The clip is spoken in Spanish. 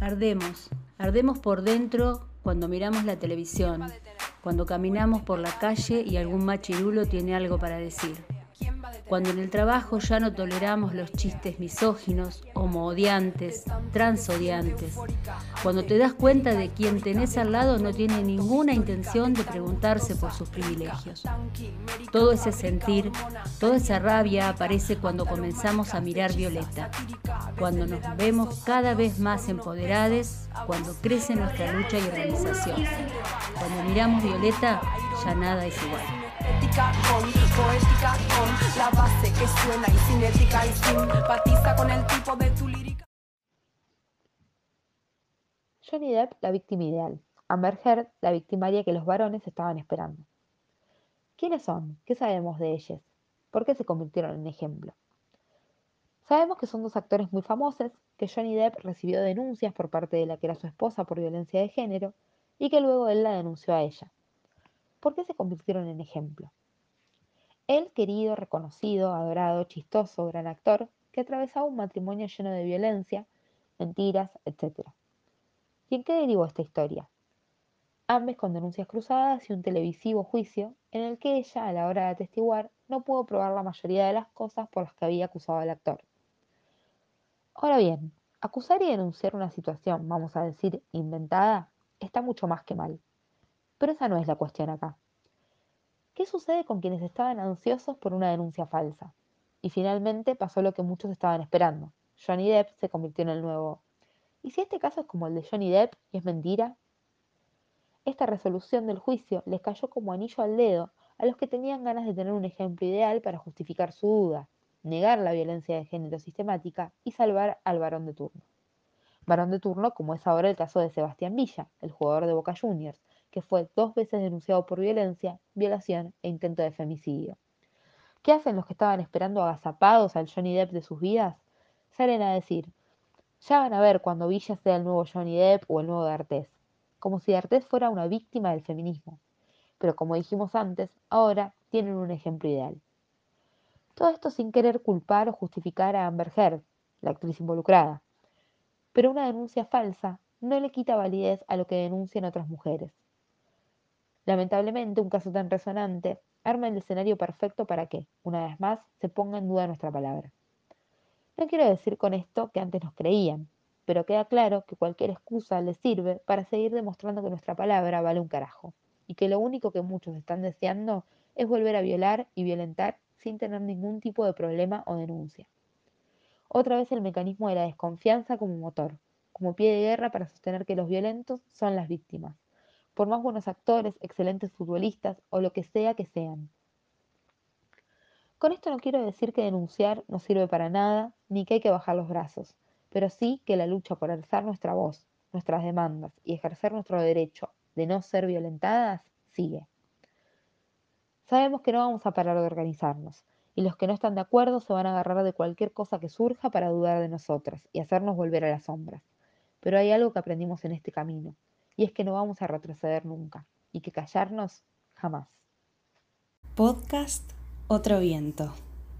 Ardemos, ardemos por dentro cuando miramos la televisión, cuando caminamos por la calle y algún machirulo tiene algo para decir cuando en el trabajo ya no toleramos los chistes misóginos, homoodiantes, transodiantes, cuando te das cuenta de quien tenés al lado no tiene ninguna intención de preguntarse por sus privilegios. Todo ese sentir, toda esa rabia aparece cuando comenzamos a mirar Violeta, cuando nos vemos cada vez más empoderadas, cuando crece nuestra lucha y organización. Cuando miramos Violeta, ya nada es igual con poética, con la base que y y con el tipo de tu lírica. Johnny Depp, la víctima ideal. Amber Heard, la victimaria que los varones estaban esperando. ¿Quiénes son? ¿Qué sabemos de ellos? ¿Por qué se convirtieron en ejemplo? Sabemos que son dos actores muy famosos, que Johnny Depp recibió denuncias por parte de la que era su esposa por violencia de género y que luego él la denunció a ella. ¿Por qué se convirtieron en ejemplo? Él, querido, reconocido, adorado, chistoso, gran actor, que atravesaba un matrimonio lleno de violencia, mentiras, etc. ¿Y en qué derivó esta historia? Ambes con denuncias cruzadas y un televisivo juicio en el que ella, a la hora de atestiguar, no pudo probar la mayoría de las cosas por las que había acusado al actor. Ahora bien, acusar y denunciar una situación, vamos a decir, inventada, está mucho más que mal. Pero esa no es la cuestión acá. ¿Qué sucede con quienes estaban ansiosos por una denuncia falsa? Y finalmente pasó lo que muchos estaban esperando. Johnny Depp se convirtió en el nuevo. ¿Y si este caso es como el de Johnny Depp y es mentira? Esta resolución del juicio les cayó como anillo al dedo a los que tenían ganas de tener un ejemplo ideal para justificar su duda, negar la violencia de género sistemática y salvar al varón de turno. Varón de turno como es ahora el caso de Sebastián Villa, el jugador de Boca Juniors, que fue dos veces denunciado por violencia, violación e intento de femicidio. ¿Qué hacen los que estaban esperando agazapados al Johnny Depp de sus vidas? Salen a decir, ya van a ver cuando Villa sea el nuevo Johnny Depp o el nuevo D'Artés, como si D'Artés fuera una víctima del feminismo. Pero como dijimos antes, ahora tienen un ejemplo ideal. Todo esto sin querer culpar o justificar a Amber Heard, la actriz involucrada. Pero una denuncia falsa no le quita validez a lo que denuncian otras mujeres. Lamentablemente, un caso tan resonante arma el escenario perfecto para que, una vez más, se ponga en duda nuestra palabra. No quiero decir con esto que antes nos creían, pero queda claro que cualquier excusa les sirve para seguir demostrando que nuestra palabra vale un carajo, y que lo único que muchos están deseando es volver a violar y violentar sin tener ningún tipo de problema o denuncia. Otra vez el mecanismo de la desconfianza como motor, como pie de guerra para sostener que los violentos son las víctimas por más buenos actores, excelentes futbolistas o lo que sea que sean. Con esto no quiero decir que denunciar no sirve para nada, ni que hay que bajar los brazos, pero sí que la lucha por alzar nuestra voz, nuestras demandas y ejercer nuestro derecho de no ser violentadas sigue. Sabemos que no vamos a parar de organizarnos, y los que no están de acuerdo se van a agarrar de cualquier cosa que surja para dudar de nosotras y hacernos volver a las sombras. Pero hay algo que aprendimos en este camino, y es que no vamos a retroceder nunca y que callarnos jamás. Podcast Otro Viento.